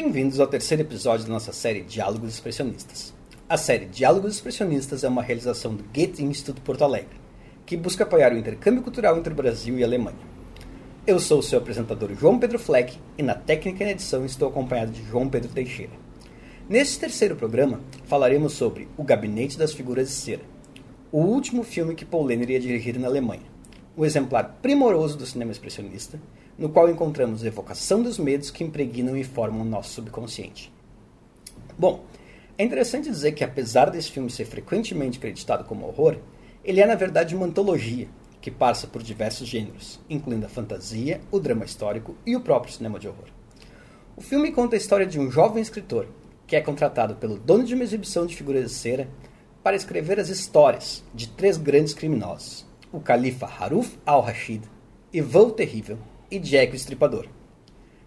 Bem-vindos ao terceiro episódio da nossa série Diálogos Expressionistas. A série Diálogos Expressionistas é uma realização do Goethe Instituto Porto Alegre, que busca apoiar o intercâmbio cultural entre o Brasil e a Alemanha. Eu sou o seu apresentador João Pedro Fleck e na técnica e na edição estou acompanhado de João Pedro Teixeira. Neste terceiro programa, falaremos sobre O Gabinete das Figuras de Cera, o último filme que Paul Lehner ia dirigir na Alemanha, um exemplar primoroso do cinema expressionista, no qual encontramos evocação dos medos que impregnam e formam o nosso subconsciente. Bom, é interessante dizer que apesar desse filme ser frequentemente creditado como horror, ele é na verdade uma antologia que passa por diversos gêneros, incluindo a fantasia, o drama histórico e o próprio cinema de horror. O filme conta a história de um jovem escritor que é contratado pelo dono de uma exibição de figuras de cera para escrever as histórias de três grandes criminosos, o califa Haruf al-Rashid, Ivan o Terrível e Jack o Estripador.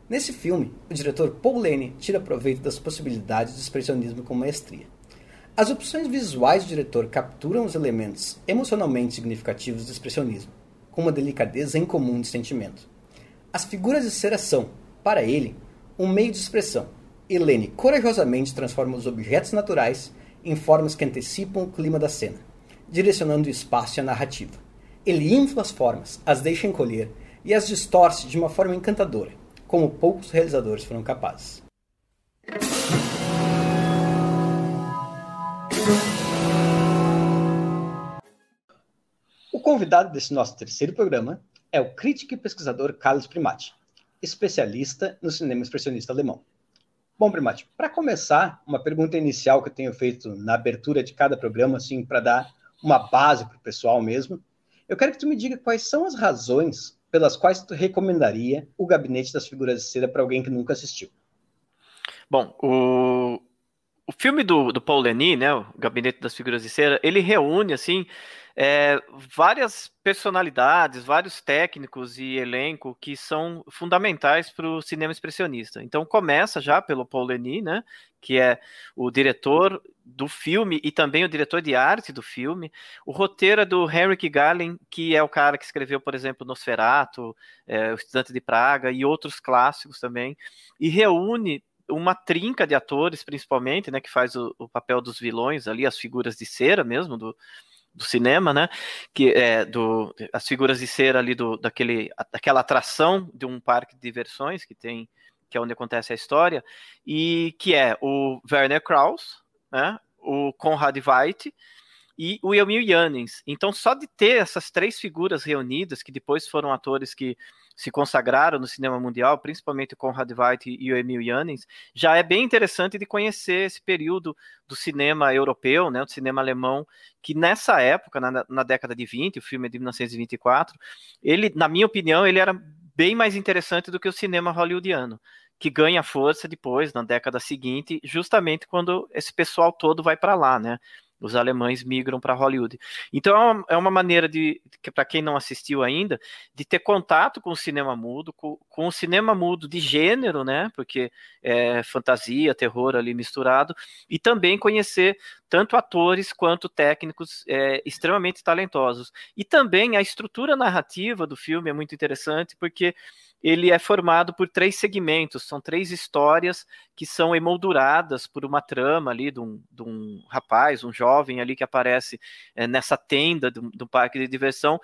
Nesse filme, o diretor Paul Lane tira proveito das possibilidades do expressionismo com maestria. As opções visuais do diretor capturam os elementos emocionalmente significativos do expressionismo, com uma delicadeza incomum de sentimento. As figuras de cera são, para ele, um meio de expressão, e Lane corajosamente transforma os objetos naturais em formas que antecipam o clima da cena, direcionando o espaço e a narrativa. Ele infla as formas, as deixa encolher e as distorce de uma forma encantadora, como poucos realizadores foram capazes. O convidado desse nosso terceiro programa é o crítico e pesquisador Carlos Primati, especialista no cinema expressionista alemão. Bom, Primati, para começar, uma pergunta inicial que eu tenho feito na abertura de cada programa, assim, para dar uma base para o pessoal mesmo, eu quero que tu me diga quais são as razões pelas quais tu recomendaria o Gabinete das Figuras de Cera para alguém que nunca assistiu? Bom, o, o filme do, do Paul Leni, né, o Gabinete das Figuras de Cera, ele reúne, assim, é, várias personalidades, vários técnicos e elenco que são fundamentais para o cinema expressionista. Então começa já pelo Paul Leni, né, que é o diretor do filme e também o diretor de arte do filme. O roteiro é do Henrik Gallen, que é o cara que escreveu, por exemplo, Nosferatu, é, O Estudante de Praga e outros clássicos também, e reúne uma trinca de atores, principalmente, né, que faz o, o papel dos vilões ali, as figuras de cera mesmo do, do cinema, né? Que é do as figuras de cera ali do daquele daquela atração de um parque de diversões que tem que é onde acontece a história e que é o Werner Krauss, né? O Konrad Veidt e o Emil Jannings. Então, só de ter essas três figuras reunidas, que depois foram atores que se consagraram no cinema mundial, principalmente o Konrad Veidt e o Emil Jannings, já é bem interessante de conhecer esse período do cinema europeu, né, do cinema alemão, que nessa época, na, na década de 20, o filme é de 1924, ele, na minha opinião, ele era bem mais interessante do que o cinema hollywoodiano que ganha força depois, na década seguinte, justamente quando esse pessoal todo vai para lá, né? Os alemães migram para Hollywood. Então é uma é maneira de, para quem não assistiu ainda, de ter contato com o cinema mudo, com, com, o cinema mudo de gênero, né? Porque é fantasia, terror ali misturado, e também conhecer tanto atores quanto técnicos é, extremamente talentosos. E também a estrutura narrativa do filme é muito interessante, porque ele é formado por três segmentos, são três histórias que são emolduradas por uma trama ali de um, de um rapaz, um jovem ali que aparece é, nessa tenda do, do, parque de diversão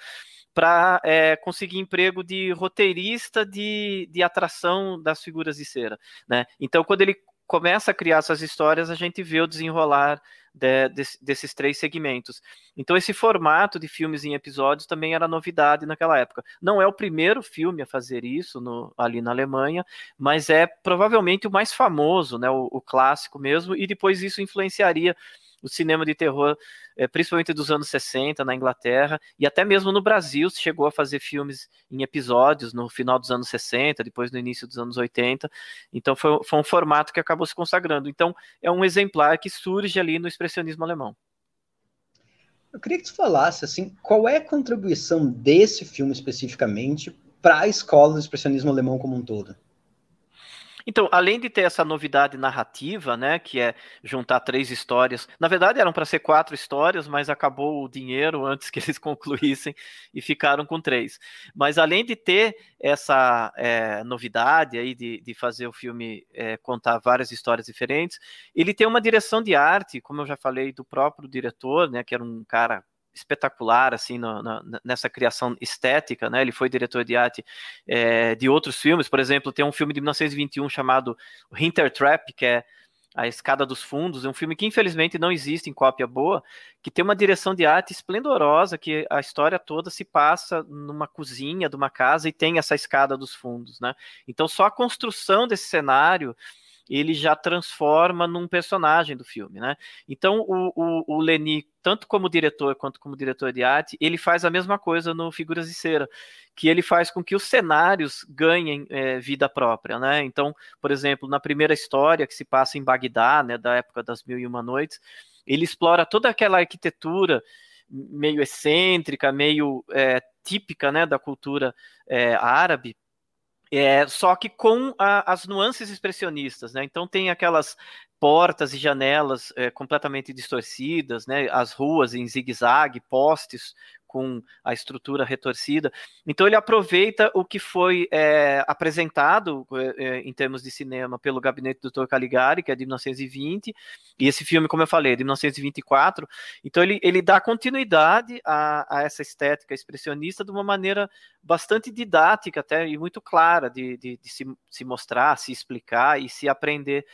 para é, conseguir emprego de roteirista de, de atração das figuras de cera. Né? Então, quando ele começa a criar essas histórias, a gente vê o desenrolar de, de, desses três segmentos. Então, esse formato de filmes em episódios também era novidade naquela época. Não é o primeiro filme a fazer isso no, ali na Alemanha, mas é provavelmente o mais famoso, né, o, o clássico mesmo, e depois isso influenciaria o cinema de terror, é, principalmente dos anos 60 na Inglaterra, e até mesmo no Brasil se chegou a fazer filmes em episódios no final dos anos 60, depois no início dos anos 80. Então foi, foi um formato que acabou se consagrando. Então é um exemplar que surge ali no expressionismo alemão. Eu queria que tu falasse assim, qual é a contribuição desse filme especificamente para a escola do expressionismo alemão como um todo? Então, além de ter essa novidade narrativa, né, que é juntar três histórias, na verdade eram para ser quatro histórias, mas acabou o dinheiro antes que eles concluíssem e ficaram com três. Mas além de ter essa é, novidade aí de, de fazer o filme é, contar várias histórias diferentes, ele tem uma direção de arte, como eu já falei, do próprio diretor, né, que era um cara espetacular assim no, nessa criação estética, né? Ele foi diretor de arte é, de outros filmes, por exemplo, tem um filme de 1921 chamado Hinter Trap, que é a Escada dos Fundos, é um filme que infelizmente não existe em cópia boa, que tem uma direção de arte esplendorosa, que a história toda se passa numa cozinha de uma casa e tem essa escada dos fundos, né? Então só a construção desse cenário ele já transforma num personagem do filme, né? Então o, o, o Leni, tanto como diretor quanto como diretor de arte, ele faz a mesma coisa no Figuras de Cera, que ele faz com que os cenários ganhem é, vida própria, né? Então, por exemplo, na primeira história que se passa em Bagdá, né, da época das Mil e Uma Noites, ele explora toda aquela arquitetura meio excêntrica, meio é, típica, né, da cultura é, árabe, é, só que com a, as nuances expressionistas, né? Então tem aquelas portas e janelas é, completamente distorcidas, né? As ruas em zigue-zague, postes com a estrutura retorcida. Então ele aproveita o que foi é, apresentado é, é em termos de cinema pelo gabinete do Dr. Caligari, que é de 1920, e esse filme, como eu falei, é de 1924. Então ele, ele dá continuidade a, a essa estética expressionista de uma maneira bastante didática até e muito clara de, de, de se, se mostrar, se explicar e se aprender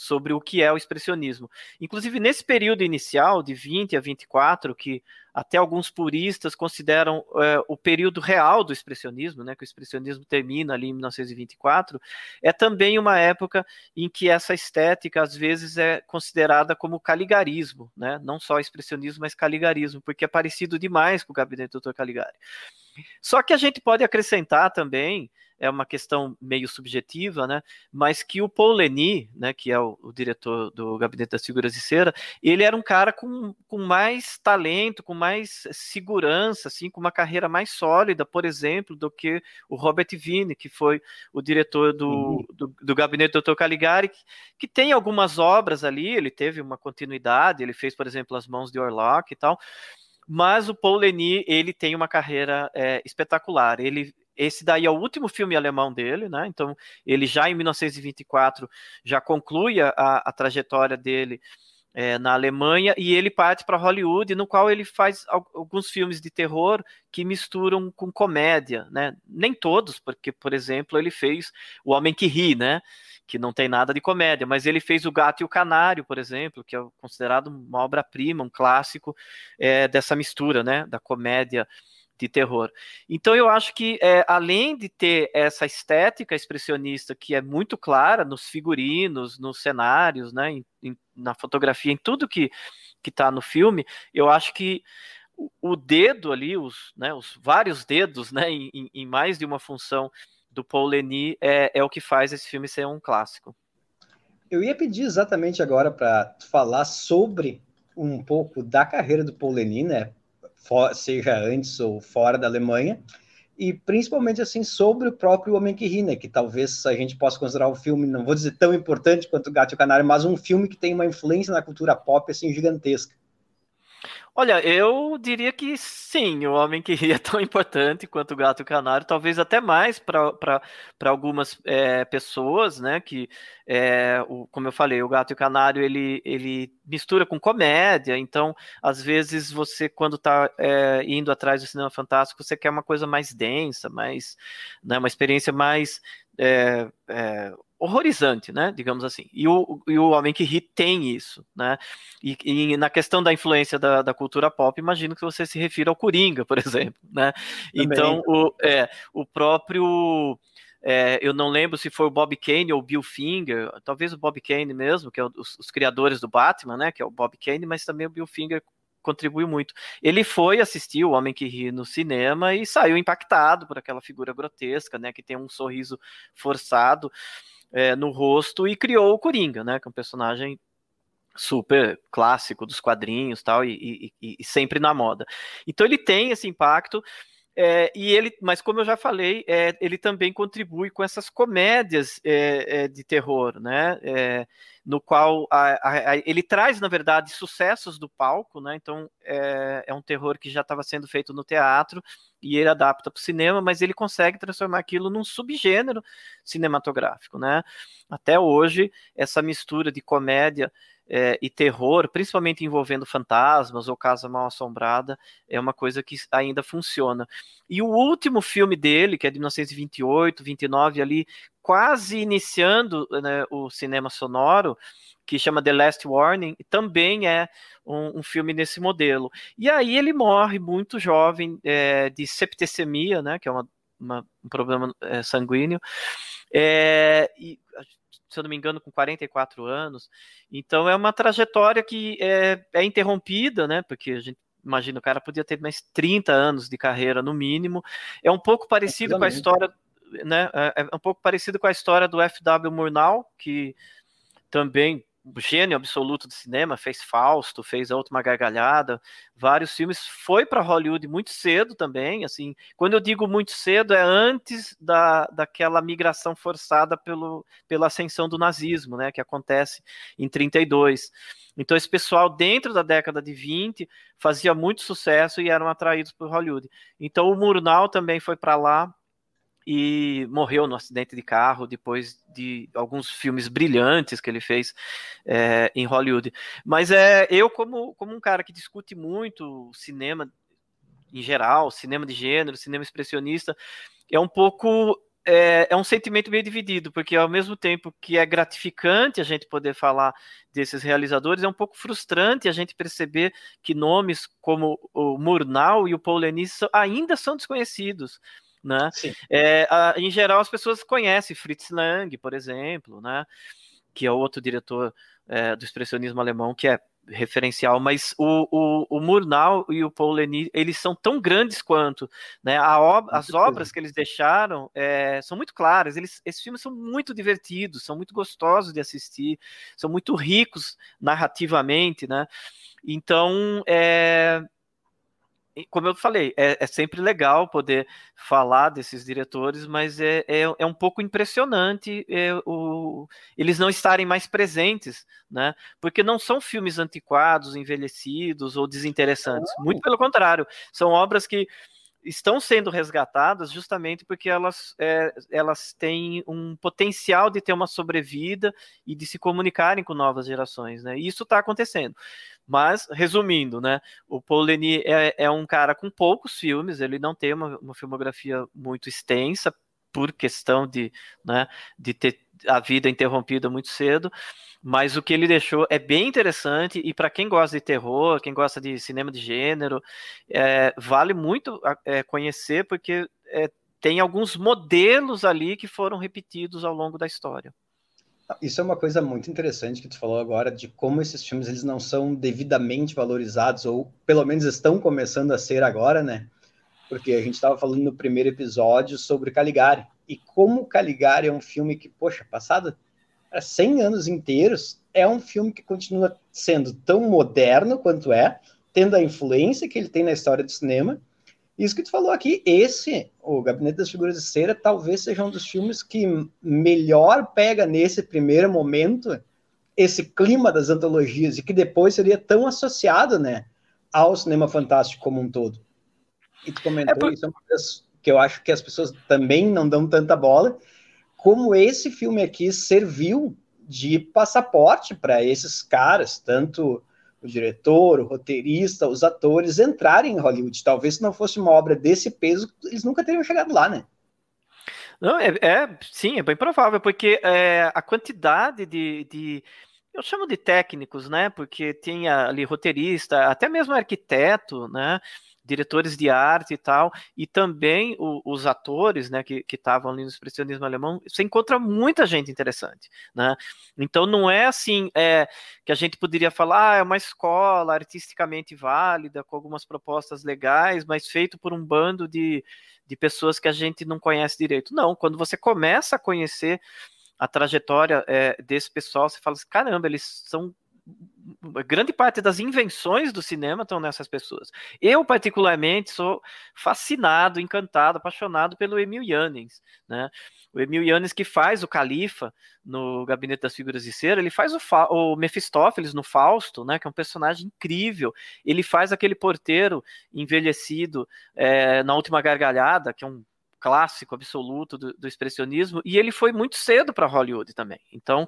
sobre o que é o expressionismo. Inclusive, nesse período inicial, de 20 a 24, que até alguns puristas consideram é, o período real do expressionismo, né, que o expressionismo termina ali em 1924, é também uma época em que essa estética, às vezes, é considerada como caligarismo, né, não só expressionismo, mas caligarismo, porque é parecido demais com o gabinete do Dr. Caligari. Só que a gente pode acrescentar também é uma questão meio subjetiva, né? Mas que o Paul Leni, né, que é o, o, diretor do Gabinete das Figuras de Cera, ele era um cara com, com mais talento, com mais segurança, assim, com uma carreira mais sólida, por exemplo, do que o Robert Vine, que foi o diretor do, uhum. do, do, Gabinete do Dr. Caligari, que, que, tem algumas obras ali, ele teve uma continuidade, ele fez, por exemplo, As Mãos de Orlok e tal, mas o Paul Leni, ele tem uma carreira é, espetacular. Ele esse daí é o último filme alemão dele, né? Então, ele já em 1924 já conclui a, a trajetória dele é, na Alemanha e ele parte para Hollywood, no qual ele faz alguns filmes de terror que misturam com comédia, né? Nem todos, porque, por exemplo, ele fez O Homem que Ri, né? Que não tem nada de comédia, mas ele fez O Gato e o Canário, por exemplo, que é considerado uma obra-prima, um clássico é, dessa mistura, né? Da comédia de terror. Então eu acho que é, além de ter essa estética expressionista que é muito clara nos figurinos, nos cenários, né, em, em, na fotografia, em tudo que que está no filme, eu acho que o, dedo ali, os, né, os vários dedos, né, em, em, mais de uma função do Paul Leni é, é o que faz esse filme ser um clássico. Eu ia pedir exatamente agora para falar sobre um pouco da carreira do Paul Leni, né? Seja antes ou fora da Alemanha, e principalmente assim sobre o próprio Homem que Ri, né, que talvez a gente possa considerar um filme, não vou dizer tão importante quanto o Gato e o Canário, mas um filme que tem uma influência na cultura pop assim gigantesca. Olha, eu diria que sim, o Homem que Ri é tão importante quanto o Gato e o Canário, talvez até mais para algumas é, pessoas, né? Que, é, o, como eu falei, o Gato e o Canário ele, ele mistura com comédia, então às vezes você, quando está é, indo atrás do cinema fantástico, você quer uma coisa mais densa, mais, né, uma experiência mais é, é, horrorizante, né? Digamos assim. E o, e o Homem que Ri tem isso, né? E, e na questão da influência da, da, cultura pop, imagino que você se refira ao Coringa, por exemplo, né? Também. Então, o, é, o próprio. É, eu não lembro se foi o Bob Kane ou o Bill Finger, talvez o Bob Kane mesmo, que é os, os criadores do Batman, né? Que é o Bob Kane, mas também o Bill Finger contribuiu muito. Ele foi assistir O Homem que Ri no cinema e saiu impactado por aquela figura grotesca, né? Que tem um sorriso forçado é, no rosto e criou o Coringa, né? Que é um personagem super clássico dos quadrinhos tal e, e, e, sempre na moda. Então ele tem esse impacto. É, e ele, mas como eu já falei, é, ele também contribui com essas comédias é, é de terror, né? É, no qual a, a, a, ele traz, na verdade, sucessos do palco, né? Então é, é um terror que já estava sendo feito no teatro e ele adapta para o cinema, mas ele consegue transformar aquilo num subgênero cinematográfico, né? Até hoje, essa mistura de comédia é, e terror, principalmente envolvendo fantasmas ou casa mal assombrada, é uma coisa que ainda funciona. E o último filme dele, que é de 1928, 29, ali, quase iniciando né, o cinema sonoro, que chama The Last Warning, também é um, um, filme nesse modelo. E aí ele morre muito jovem é, de septicemia, né, que é uma, uma, um problema é, sanguíneo. É, e se eu não me engano, com 44 anos. Então é uma trajetória que é, é interrompida, né? Porque a gente imagina o cara podia ter mais 30 anos de carreira no mínimo. É um pouco parecido com a história, né? É, é um pouco parecido com a história do F.W. Murnau, que também gênio absoluto do cinema, fez Fausto, fez A Última Gargalhada, vários filmes, foi para Hollywood muito cedo também, assim, quando eu digo muito cedo, é antes da, daquela migração forçada pelo, pela ascensão do nazismo, né, que acontece em 32. Então esse pessoal dentro da década de 20 fazia muito sucesso e eram atraídos por Hollywood. Então o Murnau também foi para lá e morreu no acidente de carro depois de alguns filmes brilhantes que ele fez é, em Hollywood. Mas é eu como, como um cara que discute muito cinema em geral, cinema de gênero, cinema expressionista, é um pouco é, é, um sentimento meio dividido, porque ao mesmo tempo que é gratificante a gente poder falar desses realizadores, é um pouco frustrante a gente perceber que nomes como o Murnau e o Paul ainda são desconhecidos né? É, a, em geral, as pessoas conhecem Fritz Lang, por exemplo, né? Que é outro diretor é, do expressionismo alemão que é referencial, mas o, o, o Murnau e o Paul Leni, eles são tão grandes quanto, né? Ob as obras que eles deixaram é, são muito claras, eles, esses filmes são muito divertidos, são muito gostosos de assistir, são muito ricos narrativamente, né? Então, é, como eu falei, é, é, sempre legal poder falar desses diretores, mas é, é, é um pouco impressionante é, o, eles não estarem mais presentes, né? Porque não são filmes antiquados, envelhecidos ou desinteressantes. Muito pelo contrário, são obras que estão sendo resgatadas justamente porque elas, é, elas têm um potencial de ter uma sobrevida e de se comunicarem com novas gerações, né? E isso está acontecendo. Mas, resumindo, né, o Paul Leni é, é, um cara com poucos filmes, ele não tem uma, uma filmografia muito extensa, por questão de, né, de ter a vida interrompida muito cedo, mas o que ele deixou é bem interessante e para quem gosta de terror, quem gosta de cinema de gênero, é, vale muito é, conhecer porque é, tem alguns modelos ali que foram repetidos ao longo da história. Isso é uma coisa muito interessante que tu falou agora, de como esses filmes eles não são devidamente valorizados, ou pelo menos estão começando a ser agora, né? Porque a gente estava falando no primeiro episódio sobre Caligari, e como Caligari é um filme que, poxa, passado 100 anos inteiros, é um filme que continua sendo tão moderno quanto é, tendo a influência que ele tem na história do cinema, isso que tu falou aqui, esse, o Gabinete das Figuras de Cera, talvez seja um dos filmes que melhor pega nesse primeiro momento esse clima das antologias e que depois seria tão associado, né, ao cinema fantástico como um todo. E tu comentou é por... isso, é uma coisa que eu acho que as pessoas também não dão tanta bola, como esse filme aqui serviu de passaporte para esses caras, tanto o diretor, o roteirista, os atores entrarem em Hollywood. Talvez se não fosse uma obra desse peso, eles nunca teriam chegado lá, né? Não, é, é sim, é bem provável, porque é, a quantidade de, de, eu chamo de técnicos, né? Porque tinha ali roteirista, até mesmo arquiteto, né? diretores de arte e tal, e também o, os atores, né, que estavam ali no expressionismo alemão, você encontra muita gente interessante, né? Então não é assim é, que a gente poderia falar, ah, é uma escola artisticamente válida, com algumas propostas legais, mas feito por um bando de, de pessoas que a gente não conhece direito. Não, quando você começa a conhecer a trajetória é, desse pessoal, você fala assim, caramba, eles são grande parte das invenções do cinema estão nessas pessoas. Eu, particularmente, sou fascinado, encantado, apaixonado pelo Emil Jannings, né? O Emil Jannings que faz o Califa no Gabinete das Figuras de Cera, ele faz o, Fa o Mefistófeles no Fausto, né? Que é um personagem incrível. Ele faz aquele porteiro envelhecido é, na Última Gargalhada, que é um clássico absoluto do, do expressionismo, e ele foi muito cedo para Hollywood também. Então,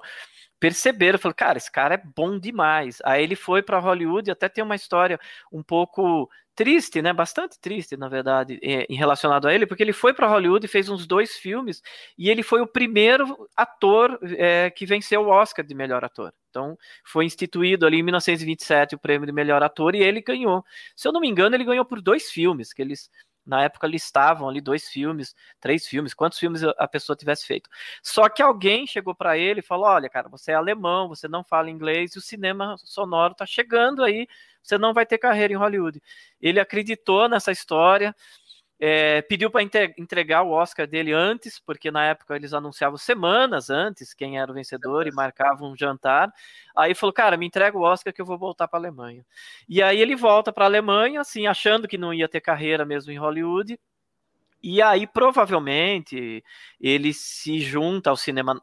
perceberam, falaram, cara, esse cara é bom demais. Aí ele foi para Hollywood, até tem uma história um pouco triste, né? Bastante triste, na verdade, em relacionado a ele, porque ele foi para Hollywood e fez uns dois filmes e ele foi o primeiro ator é, que venceu o Oscar de melhor ator. Então, foi instituído ali em 1927 o prêmio de melhor ator e ele ganhou. Se eu não me engano, ele ganhou por dois filmes que eles na época listavam ali dois filmes, três filmes, quantos filmes a pessoa tivesse feito. Só que alguém chegou para ele e falou: Olha, cara, você é alemão, você não fala inglês e o cinema sonoro está chegando aí, você não vai ter carreira em Hollywood. Ele acreditou nessa história é, pediu para entregar o Oscar dele antes, porque na época eles anunciavam semanas antes quem era o vencedor e marcavam um jantar. Aí falou, cara, me entrega o Oscar que eu vou voltar para a Alemanha. E aí ele volta para a Alemanha, assim, achando que não ia ter carreira mesmo em Hollywood. E aí provavelmente ele se junta ao cinema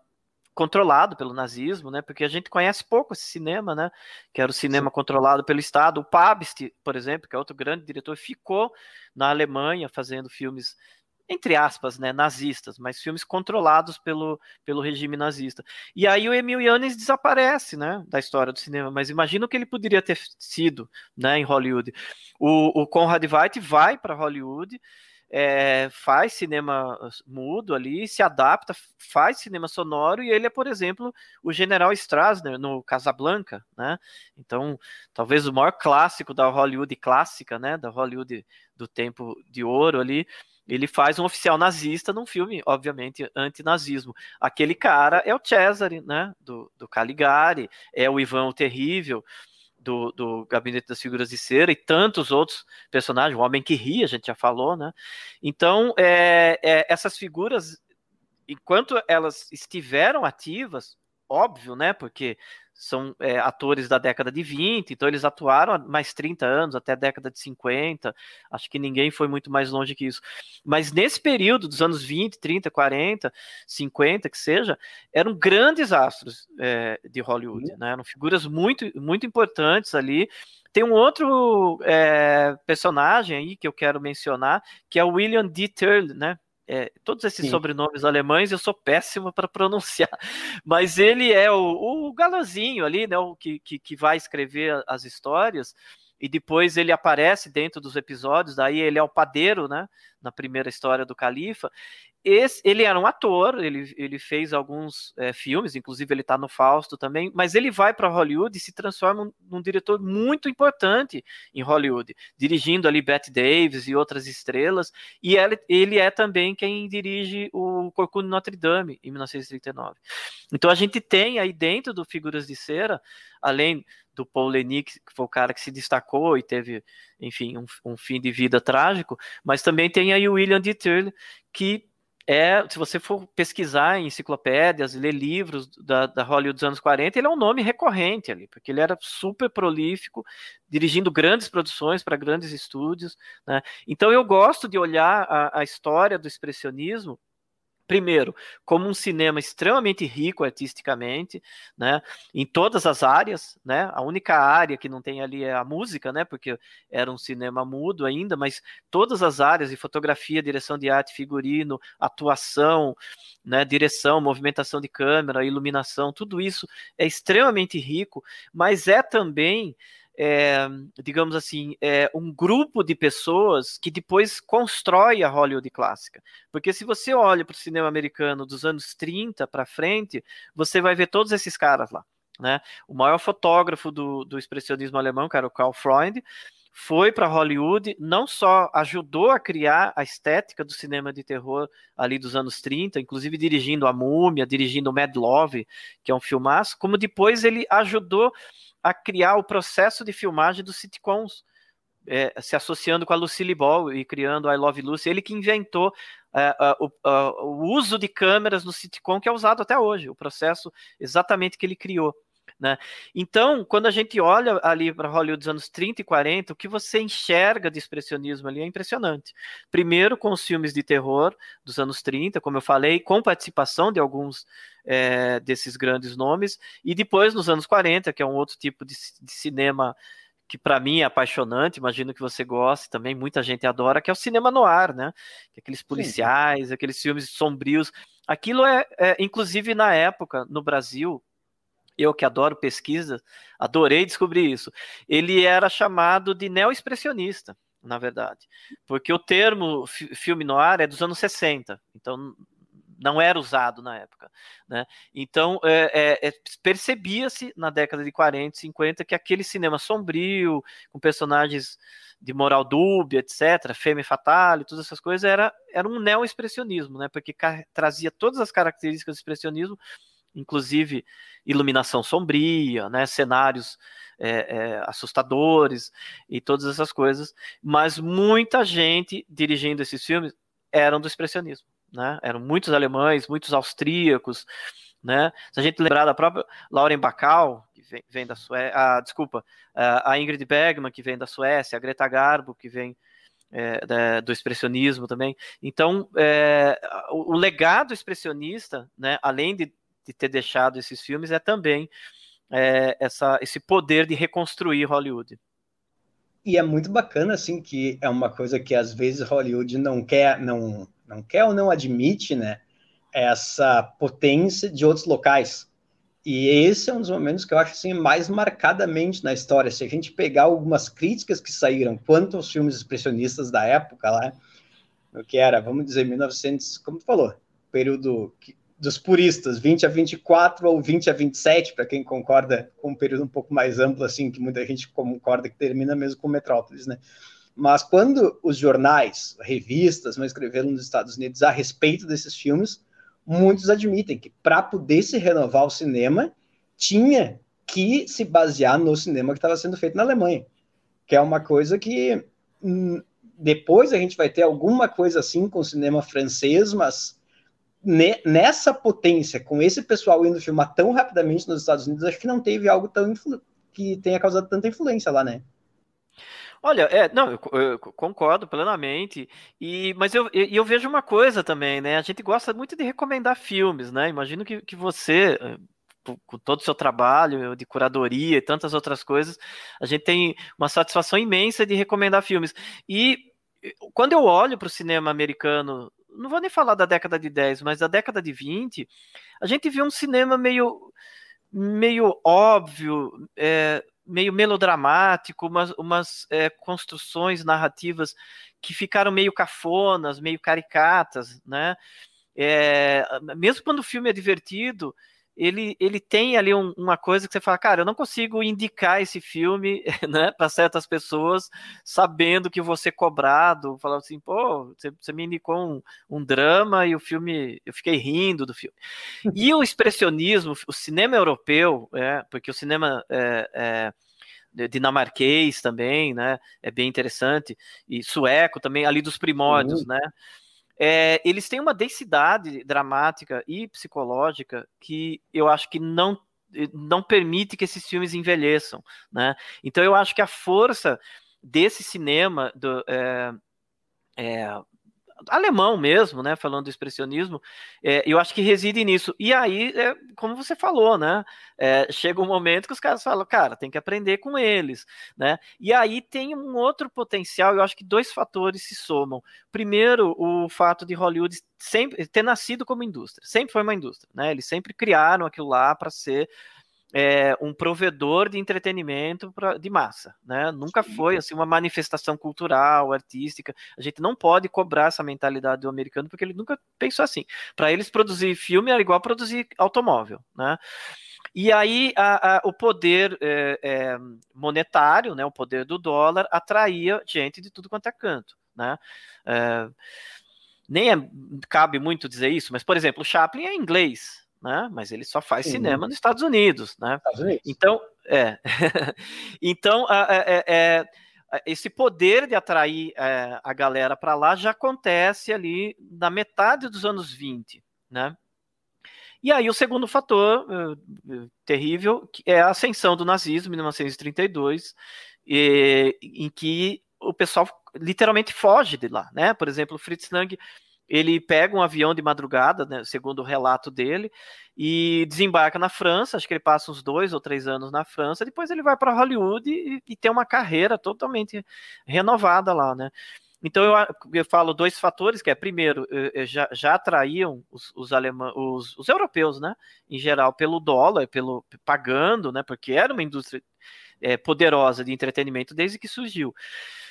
controlado pelo nazismo, né? Porque a gente conhece pouco esse cinema, né? Que era o cinema Sim. controlado pelo Estado. O Pabst, por exemplo, que é outro grande diretor, ficou na Alemanha fazendo filmes entre aspas, né, nazistas, mas filmes controlados pelo, pelo regime nazista. E aí o Emil Yanes desaparece, né, da história do cinema, mas imagina o que ele poderia ter sido, né, em Hollywood. O, o Conrad Veidt vai para Hollywood, é, faz cinema mudo ali, se adapta, faz cinema sonoro, e ele é, por exemplo, o General Strasner no Casablanca, né? Então, talvez o maior clássico da Hollywood clássica, né? Da Hollywood do tempo de ouro ali. Ele faz um oficial nazista num filme, obviamente, antinazismo. Aquele cara é o Cesare, né? Do, do Caligari, é o Ivan o Terrível do, do Gabinete das Figuras de Cera e tantos outros personagens, o Homem que Ri, a gente já falou, né? Então, é, é, essas figuras, enquanto elas estiveram ativas, óbvio, né? Porque são é, atores da década de 20, então eles atuaram há mais 30 anos, até a década de 50, acho que ninguém foi muito mais longe que isso. Mas nesse período dos anos 20, 30, 40, 50, que seja, eram grandes astros é, de Hollywood, uhum. né? eram figuras muito, muito importantes ali. Tem um outro é, personagem aí que eu quero mencionar, que é o William D. Turley, né? É, todos esses Sim. sobrenomes alemães eu sou péssimo para pronunciar, mas ele é o, o galãzinho ali, né, o que, que, que vai escrever as histórias, e depois ele aparece dentro dos episódios, daí ele é o padeiro, né, na primeira história do Califa, esse, ele era um ator, ele, ele fez alguns é, filmes, inclusive ele está no Fausto também, mas ele vai para Hollywood e se transforma num diretor muito importante em Hollywood, dirigindo ali Bette Davis e outras estrelas, e ele, ele é também quem dirige o Corcunda Notre Dame, em 1939. Então a gente tem aí dentro do Figuras de Cera, além do Paul Lenick, que foi o cara que se destacou e teve, enfim, um, um fim de vida trágico, mas também tem aí o William D. Turley, que é, se você for pesquisar em enciclopédias, ler livros da, da Hollywood dos anos 40, ele é um nome recorrente ali, porque ele era super prolífico, dirigindo grandes produções para grandes estúdios. Né? Então eu gosto de olhar a, a história do expressionismo primeiro, como um cinema extremamente rico artisticamente, né, em todas as áreas, né, a única área que não tem ali é a música, né, porque era um cinema mudo ainda, mas todas as áreas de fotografia, direção de arte, figurino, atuação, né, direção, movimentação de câmera, iluminação, tudo isso é extremamente rico, mas é também é, digamos assim, é um grupo de pessoas que depois constrói a Hollywood clássica. Porque se você olha para o cinema americano dos anos 30 para frente, você vai ver todos esses caras lá. Né? O maior fotógrafo do, do expressionismo alemão, que era o Karl Freund, foi para Hollywood, não só ajudou a criar a estética do cinema de terror ali dos anos 30, inclusive dirigindo A Múmia, dirigindo Mad Love, que é um filmaço, como depois ele ajudou a criar o processo de filmagem dos sitcoms, é, se associando com a Lucille Ball e criando I Love Lucy. Ele que inventou é, o, o, uso de câmeras no sitcom que é usado até hoje, o processo exatamente que ele criou. Né? Então, quando a gente olha ali para Hollywood dos anos 30 e 40, o que você enxerga de expressionismo ali é impressionante. Primeiro, com os filmes de terror dos anos 30, como eu falei, com participação de alguns é, desses grandes nomes, e depois nos anos 40, que é um outro tipo de, de cinema que para mim é apaixonante, imagino que você goste também, muita gente adora, que é o cinema no ar, né? Aqueles policiais, Sim. aqueles filmes sombrios. Aquilo é, é, inclusive na época, no Brasil, eu que adoro pesquisa, adorei descobrir isso. Ele era chamado de neo-expressionista, na verdade, porque o termo filme noir é dos anos 60, então não era usado na época. Né? Então, é, é, é, percebia-se na década de 40 e 50 que aquele cinema sombrio, com personagens de moral dúbia, etc., femme fatale, todas essas coisas, era, era um neo-expressionismo, né? porque trazia todas as características do expressionismo inclusive iluminação sombria, né, cenários é, é, assustadores e todas essas coisas, mas muita gente dirigindo esses filmes eram do expressionismo, né? Eram muitos alemães, muitos austríacos, né? Se a gente lembrar da própria Lauren Bacall, que vem, vem da Suécia, ah, desculpa, a Ingrid Bergman, que vem da Suécia, a Greta Garbo, que vem é, do expressionismo também. Então, é, o, o, legado expressionista, né, além de de ter deixado esses filmes é também é, essa, esse poder de reconstruir Hollywood. E é muito bacana, assim, que é uma coisa que às vezes Hollywood não quer, não, não quer ou não admite, né? Essa potência de outros locais. E esse é um dos momentos que eu acho assim mais marcadamente na história. Se a gente pegar algumas críticas que saíram quanto aos filmes expressionistas da época lá, o que era, vamos dizer, 1900, como tu falou, período que dos puristas, 20 a 24 ou 20 a 27, para quem concorda com um período um pouco mais amplo, assim, que muita gente concorda que termina mesmo com Metrópolis, né? Mas quando os jornais, revistas vão escreveram nos Estados Unidos a respeito desses filmes, muitos admitem que para poder se renovar o cinema, tinha que se basear no cinema que estava sendo feito na Alemanha, que é uma coisa que hum, depois a gente vai ter alguma coisa assim com o cinema francês, mas nessa potência, com esse pessoal indo filmar tão rapidamente nos Estados Unidos, acho que não teve algo tão que tenha causado tanta influência lá, né? Olha, é, não, eu, eu concordo plenamente, e, mas eu, eu, eu, vejo uma coisa também, né? A gente gosta muito de recomendar filmes, né? Imagino que, que você, eh, com todo o seu trabalho de curadoria e tantas outras coisas, a gente tem uma satisfação imensa de recomendar filmes. E quando eu olho para o cinema americano não vou nem falar da década de 10, mas da década de 20, a gente viu um cinema meio, meio óbvio, é, meio melodramático, umas, umas é, construções narrativas que ficaram meio cafonas, meio caricatas, né? É, mesmo quando o filme é divertido, ele, ele tem ali um, uma coisa que você fala, cara, eu não consigo indicar esse filme né, para certas pessoas sabendo que você cobrado, falar assim, pô, você, você me indicou um, um, drama e o filme, eu fiquei rindo do filme. E o expressionismo, o cinema europeu, é, porque o cinema é, é, dinamarquês também, né, é bem interessante, e sueco também, ali dos primórdios, uhum. né, é, eles têm uma densidade dramática e psicológica que eu acho que não não permite que esses filmes envelheçam, né? Então eu acho que a força desse cinema do, é, é, alemão mesmo, né? Falando do expressionismo, é, eu acho que reside nisso. E aí, é, como você falou, né? É, chega um momento que os caras falam, cara, tem que aprender com eles, né? E aí tem um outro potencial. Eu acho que dois fatores se somam. Primeiro, o fato de Hollywood sempre ter nascido como indústria, sempre foi uma indústria, né? Eles sempre criaram aquilo lá para ser é, um provedor de entretenimento pra, de massa, né? Nunca Sim. foi assim uma manifestação cultural, artística. A gente não pode cobrar essa mentalidade do americano porque ele nunca pensou assim. Para eles produzir filme era igual produzir automóvel, né? E aí a, a, o poder é, é, monetário, né, o poder do dólar, atraía gente de tudo quanto é canto. Né? É, nem é, cabe muito dizer isso, mas, por exemplo, o Chaplin é inglês, né? Mas ele só faz Sim. cinema nos Estados Unidos, né? Estados Unidos. Então, é. então, é, é, esse poder de atrair é, a galera para lá já acontece ali na metade dos anos 20, né? E aí o segundo fator uh, terrível é a ascensão do nazismo em 1932, e, em que o pessoal literalmente foge de lá, né? Por exemplo, Fritz Lang ele pega um avião de madrugada, né, segundo o relato dele, e desembarca na França. Acho que ele passa uns dois ou três anos na França. Depois ele vai para Hollywood e, e, tem uma carreira totalmente renovada lá, né? Então eu, eu falo dois fatores, que é primeiro, já, já atraíam os, os alemães, os, os, europeus, né, em geral, pelo dólar, pelo pagando, né, porque era uma indústria é, poderosa de entretenimento desde que surgiu.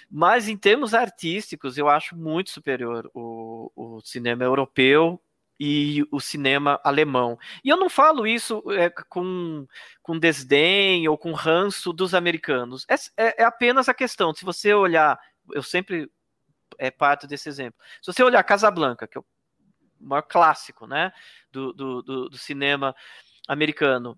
Mas em termos artísticos, eu acho muito superior o, o cinema europeu e o cinema alemão. E eu não falo isso é, com, com desdém ou com ranço dos americanos. É, é, é, apenas a questão. Se você olhar, eu sempre é parte desse exemplo. Se você olhar Casablanca, que é o maior clássico né, do, do, do, do cinema americano,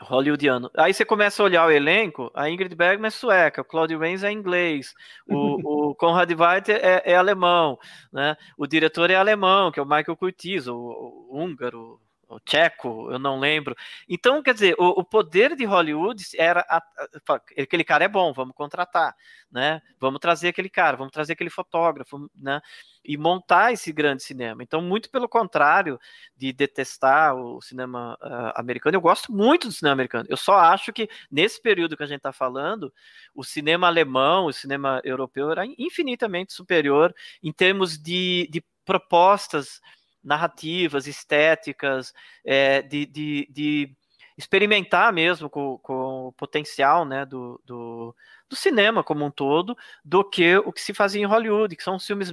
hollywoodiano. Aí você começa a olhar o elenco, a Ingrid Bergman é sueca, o Claude Rains é inglês, o, o Konrad é, é, alemão, né? O diretor é alemão, que é o Michael Curtiz, o, o húngaro, o tcheco, eu não lembro. Então, quer dizer, o, o poder de Hollywood era a, a, aquele cara é bom, vamos contratar, né? Vamos trazer aquele cara, vamos trazer aquele fotógrafo, né? E montar esse grande cinema. Então, muito pelo contrário de detestar o cinema uh, americano, eu gosto muito do cinema americano. Eu só acho que nesse período que a gente está falando, o cinema alemão, o cinema europeu era infinitamente superior em termos de, de propostas narrativas, estéticas, é, de, de, de, experimentar mesmo com, com o potencial né, do, do, do, cinema como um todo, do que o que se fazia em Hollywood, que são filmes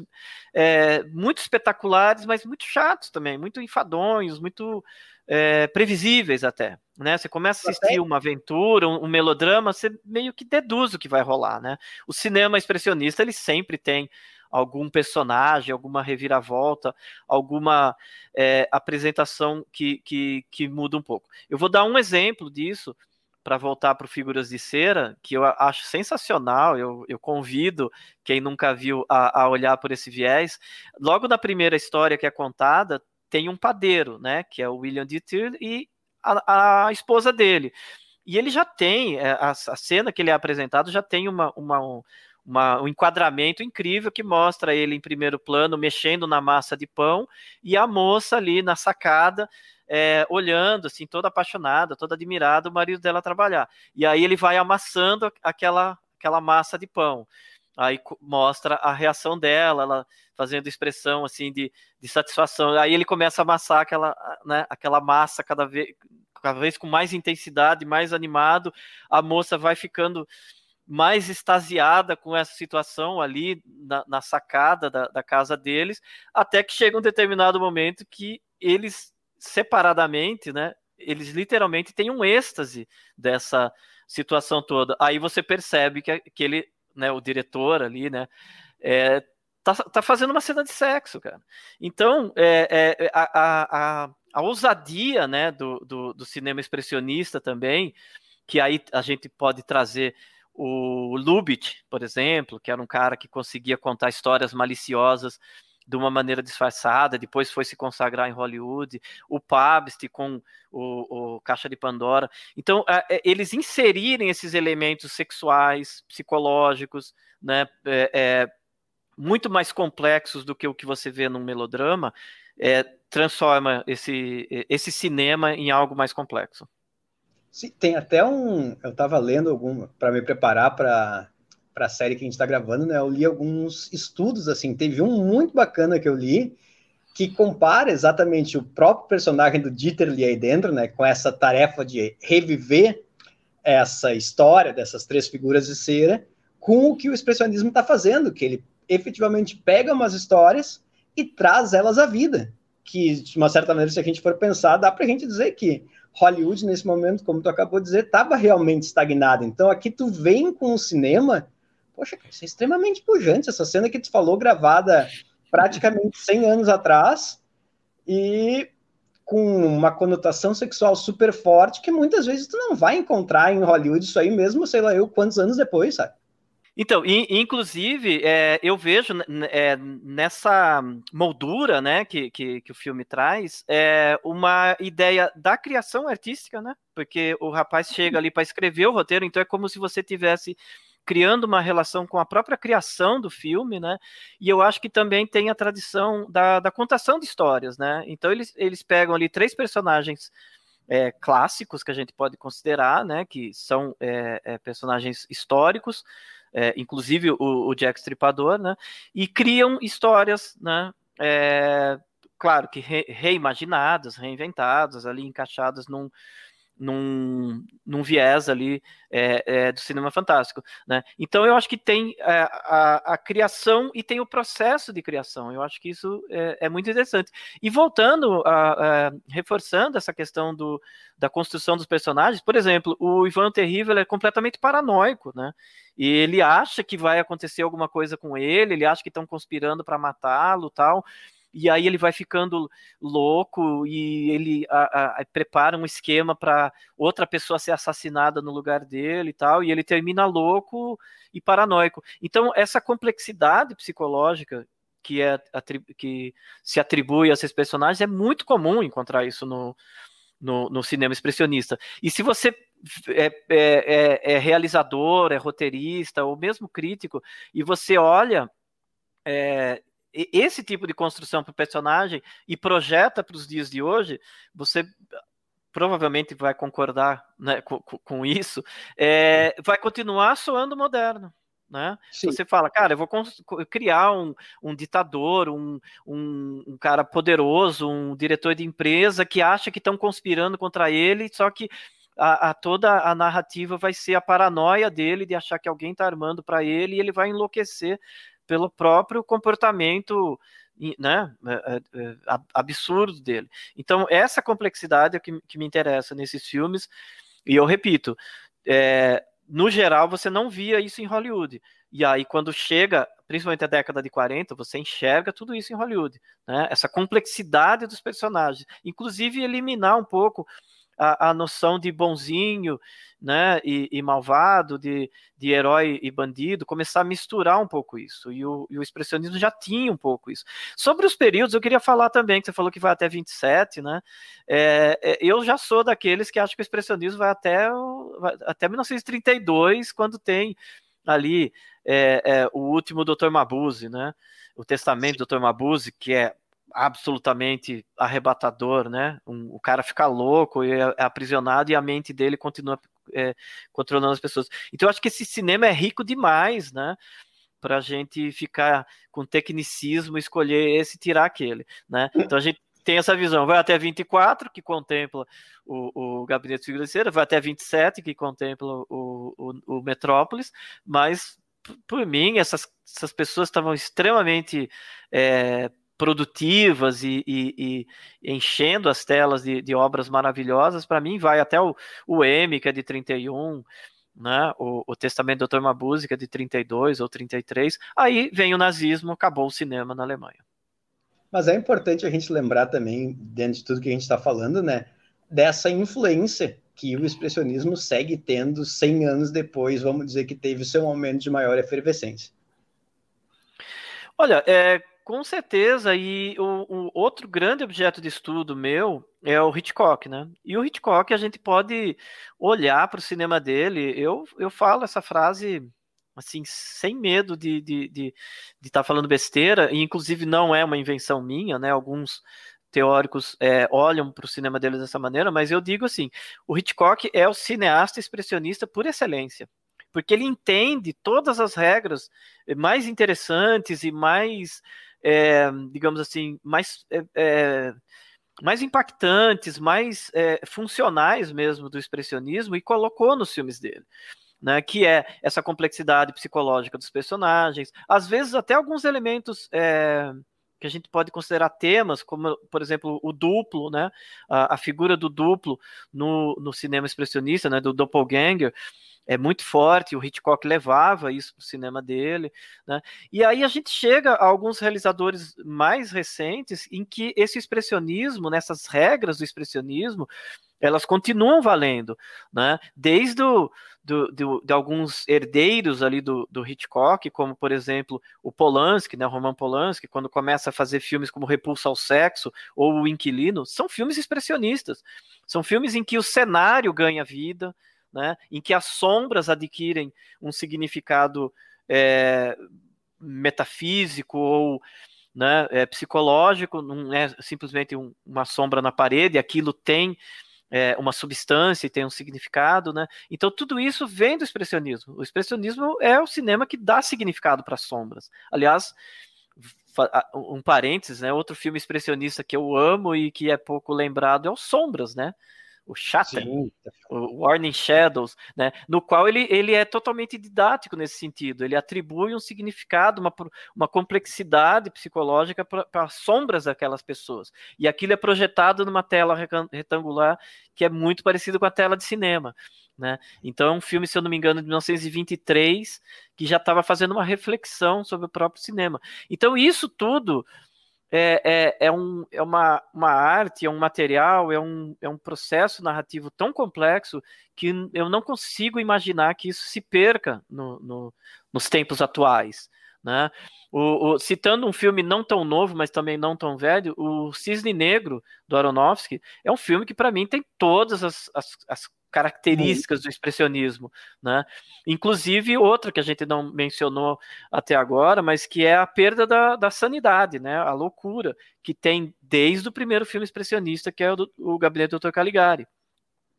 é, muito espetaculares, mas muito chatos também, muito enfadonhos, muito é, previsíveis até. Né? Você começa a assistir uma aventura, um, um, melodrama, você meio que deduz o que vai rolar. Né? O cinema expressionista ele sempre tem algum personagem, alguma reviravolta, alguma é, apresentação que, que, que muda um pouco. Eu vou dar um exemplo disso para voltar para Figuras de Cera, que eu acho sensacional, eu, eu convido quem nunca viu a, a, olhar por esse viés. Logo na primeira história que é contada, tem um padeiro, né, que é o William Dieter e a, a esposa dele. E ele já tem, é, a, a, cena que ele é apresentado já tem uma, uma, uma, um enquadramento incrível que mostra ele em primeiro plano mexendo na massa de pão e a moça ali na sacada é, olhando assim toda apaixonada, toda admirada o marido dela trabalhar. E aí ele vai amassando aquela aquela massa de pão. Aí mostra a reação dela, ela fazendo expressão assim de, de satisfação. Aí ele começa a amassar aquela, né, aquela massa cada vez, cada vez com mais intensidade, mais animado. A moça vai ficando mais extasiada com essa situação ali na, na sacada da, da, casa deles, até que chega um determinado momento que eles separadamente, né, eles literalmente têm um êxtase dessa situação toda. Aí você percebe que, que ele, né, o diretor ali, né, é, tá, tá fazendo uma cena de sexo, cara. Então, é, é a, a, a, ousadia, né, do, do, do cinema expressionista também, que aí a gente pode trazer o Lubitsch, por exemplo, que era um cara que conseguia contar histórias maliciosas de uma maneira disfarçada, depois foi se consagrar em Hollywood, o Pabst com o, o Caixa de Pandora. Então, é, eles inserirem esses elementos sexuais, psicológicos, né, é, é, muito mais complexos do que o que você vê num melodrama, é, transforma esse, esse cinema em algo mais complexo. Sim, tem até um. Eu estava lendo algum para me preparar para para a série que a gente está gravando, né? Eu li alguns estudos assim. Teve um muito bacana que eu li que compara exatamente o próprio personagem do Dieter aí dentro, né? Com essa tarefa de reviver essa história dessas três figuras de cera com o que o expressionismo está fazendo, que ele efetivamente pega umas histórias e traz elas à vida. Que, de uma certa maneira, se a gente for pensar, dá para a gente dizer que Hollywood, nesse momento, como tu acabou de dizer, estava realmente estagnado. Então, aqui tu vem com o cinema, poxa, isso é extremamente pujante, essa cena que tu falou, gravada praticamente 100 anos atrás, e com uma conotação sexual super forte, que muitas vezes tu não vai encontrar em Hollywood isso aí mesmo, sei lá eu, quantos anos depois, sabe? Então, inclusive, é, eu vejo é, nessa moldura né, que, que, que, o filme traz é, uma ideia da criação artística, né? Porque o rapaz chega ali para escrever o roteiro, então é como se você tivesse criando uma relação com a própria criação do filme, né? E eu acho que também tem a tradição da, da contação de histórias, né? Então eles, eles pegam ali três personagens é, clássicos que a gente pode considerar, né? Que são é, é, personagens históricos, é, inclusive o, o, Jack Stripador, né? E criam histórias, né? É, claro que re, reimaginadas, reinventadas, ali encaixadas num, num, num viés ali é, é, do cinema fantástico. Né? Então eu acho que tem a, é, a, a, criação e tem o processo de criação. Eu acho que isso é, é muito interessante. E voltando, a, a, reforçando essa questão do, da construção dos personagens, por exemplo, o Ivan Terrível é completamente paranoico, né? E ele acha que vai acontecer alguma coisa com ele, ele acha que estão conspirando para matá-lo, tal e aí ele vai ficando louco e ele a, a, prepara um esquema para outra pessoa ser assassinada no lugar dele e tal, e ele termina louco e paranoico. Então, essa complexidade psicológica que, é, que se atribui a esses personagens é muito comum encontrar isso no, no, no cinema expressionista. E se você é, é, é, é, realizador, é roteirista, ou mesmo crítico, e você olha é, esse tipo de construção para o personagem e projeta para os dias de hoje, você provavelmente vai concordar né, com, com, isso, é, vai continuar soando moderno. Né? Você fala, cara, eu vou criar um, um ditador, um, um, um, cara poderoso, um diretor de empresa que acha que estão conspirando contra ele, só que a, a, toda a narrativa vai ser a paranoia dele de achar que alguém está armando para ele e ele vai enlouquecer pelo próprio comportamento né, é, é, é, absurdo dele. Então, essa complexidade é que, que me interessa nesses filmes, e eu repito, é, no geral, você não via isso em Hollywood. E aí, quando chega, principalmente a década de 40, você enxerga tudo isso em Hollywood. Né? Essa complexidade dos personagens. Inclusive, eliminar um pouco a, a noção de bonzinho né, e, e, malvado, de, de herói e bandido, começar a misturar um pouco isso. E o, e o, expressionismo já tinha um pouco isso. Sobre os períodos, eu queria falar também, que você falou que vai até 27, né? É, é, eu já sou daqueles que acham que o expressionismo vai até, vai até 1932, quando tem ali é, é, o último Dr. Mabuse, né? O testamento do Dr. Mabuse, que é absolutamente arrebatador, né? Um, o cara fica louco e é, é aprisionado e a mente dele continua é, controlando as pessoas. Então eu acho que esse cinema é rico demais, né? Para a gente ficar com tecnicismo, escolher esse, tirar aquele, né? Então a gente tem essa visão, vai até 24, que contempla o, o Gabinete Financeiro, vai até 27, que contempla o, o, o Metrópolis, mas por mim, essas, essas pessoas estavam extremamente é, produtivas e, e, e, enchendo as telas de, de obras maravilhosas, para mim vai até o, o M, que é de 31, né? o, o Testamento do Dr. Mabuse, que é de 32 ou 33, aí vem o nazismo, acabou o cinema na Alemanha. Mas é importante a gente lembrar também, dentro de tudo que a gente está falando, né, dessa influência que o expressionismo segue tendo 100 anos depois, vamos dizer que teve seu momento de maior efervescência. Olha, é, com certeza, e o, o, outro grande objeto de estudo meu é o Hitchcock, né? E o Hitchcock, a gente pode olhar para o cinema dele, eu, eu falo essa frase assim, sem medo de estar de, de, de tá falando besteira, e inclusive não é uma invenção minha, né? Alguns teóricos é, olham para o cinema dele dessa maneira, mas eu digo assim: o Hitchcock é o cineasta expressionista por excelência porque ele entende todas as regras mais interessantes e mais é, digamos assim, mais, é, é, mais impactantes, mais é, funcionais mesmo do expressionismo e colocou nos filmes dele. Né, que é essa complexidade psicológica dos personagens, às vezes até alguns elementos é, que a gente pode considerar temas, como, por exemplo, o duplo, né, a, a figura do duplo no, no cinema expressionista, né, do doppelganger, é muito forte, o Hitchcock levava isso para o cinema dele, né? E aí a gente chega a alguns realizadores mais recentes em que esse expressionismo, nessas regras do expressionismo, elas continuam valendo, né? Desde do, do, de alguns herdeiros ali do, do, Hitchcock, como por exemplo o Polanski, né, o Roman Polanski, quando começa a fazer filmes como Repulsa ao Sexo ou O Inquilino, são filmes expressionistas, são filmes em que o cenário ganha vida, né, em que as sombras adquirem um significado é, metafísico ou né, é, psicológico, não é simplesmente um, uma sombra na parede, aquilo tem é, uma substância e tem um significado, né? Então tudo isso vem do expressionismo. O expressionismo é o cinema que dá significado para as sombras. Aliás, um parênteses, né? Outro filme expressionista que eu amo e que é pouco lembrado é o Sombras, né? O Shatter, o Warning Shadows, né, no qual ele, ele é totalmente didático nesse sentido. Ele atribui um significado, uma, uma complexidade psicológica para as sombras daquelas pessoas. E aquilo é projetado numa tela retangular que é muito parecido com a tela de cinema. Né? Então é um filme, se eu não me engano, de 1923, que já estava fazendo uma reflexão sobre o próprio cinema. Então isso tudo é, é, é, um, é uma, uma arte, é um material, é um, é um processo narrativo tão complexo que eu não consigo imaginar que isso se perca no, no, nos tempos atuais. Né? O, o, citando um filme não tão novo, mas também não tão velho, o Cisne Negro, do Aronofsky, é um filme que, para mim, tem todas as, as, as características do expressionismo, né? Inclusive outra que a gente não mencionou até agora, mas que é a perda da, da sanidade, né? A loucura que tem desde o primeiro filme expressionista, que é o, o Gabinete do Dr. Caligari.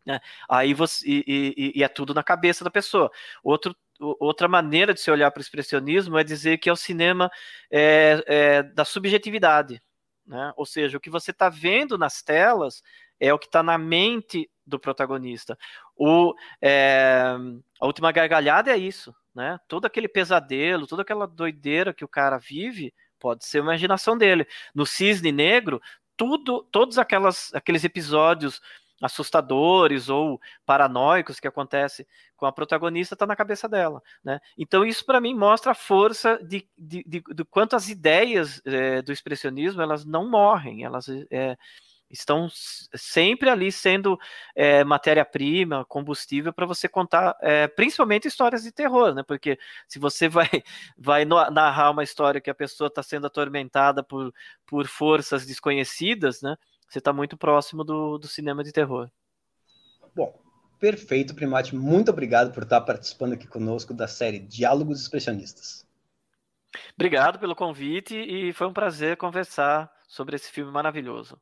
Né? Aí você e, e, e, é tudo na cabeça da pessoa. Outro, outra maneira de se olhar para o expressionismo é dizer que é o cinema é, é, da subjetividade, né? Ou seja, o que você está vendo nas telas é o que está na mente do protagonista. O, é, a última gargalhada é isso, né? Todo aquele pesadelo, toda aquela doideira que o cara vive pode ser uma imaginação dele. No Cisne Negro, tudo, todos aquelas, aqueles episódios assustadores ou paranoicos que acontece com a protagonista está na cabeça dela, né? Então isso para mim mostra a força de, de, de, de quanto as ideias é, do expressionismo elas não morrem, elas é, estão sempre ali sendo é, matéria-prima, combustível para você contar, é, principalmente histórias de terror, né? Porque se você vai, vai narrar uma história que a pessoa está sendo atormentada por, por forças desconhecidas, né? Você está muito próximo do, do cinema de terror. Bom, perfeito, Primate. Muito obrigado por estar participando aqui conosco da série Diálogos Expressionistas. Obrigado pelo convite e foi um prazer conversar sobre esse filme maravilhoso.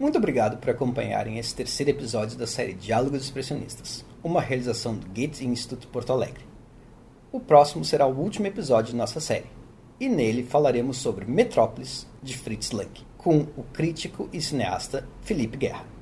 Muito obrigado por acompanharem esse terceiro episódio da série Diálogos Expressionistas, uma realização do Gates Institute Porto Alegre. O próximo será o último episódio de nossa série, e nele falaremos sobre Metrópolis, de Fritz Lang, com o crítico e cineasta Felipe Guerra.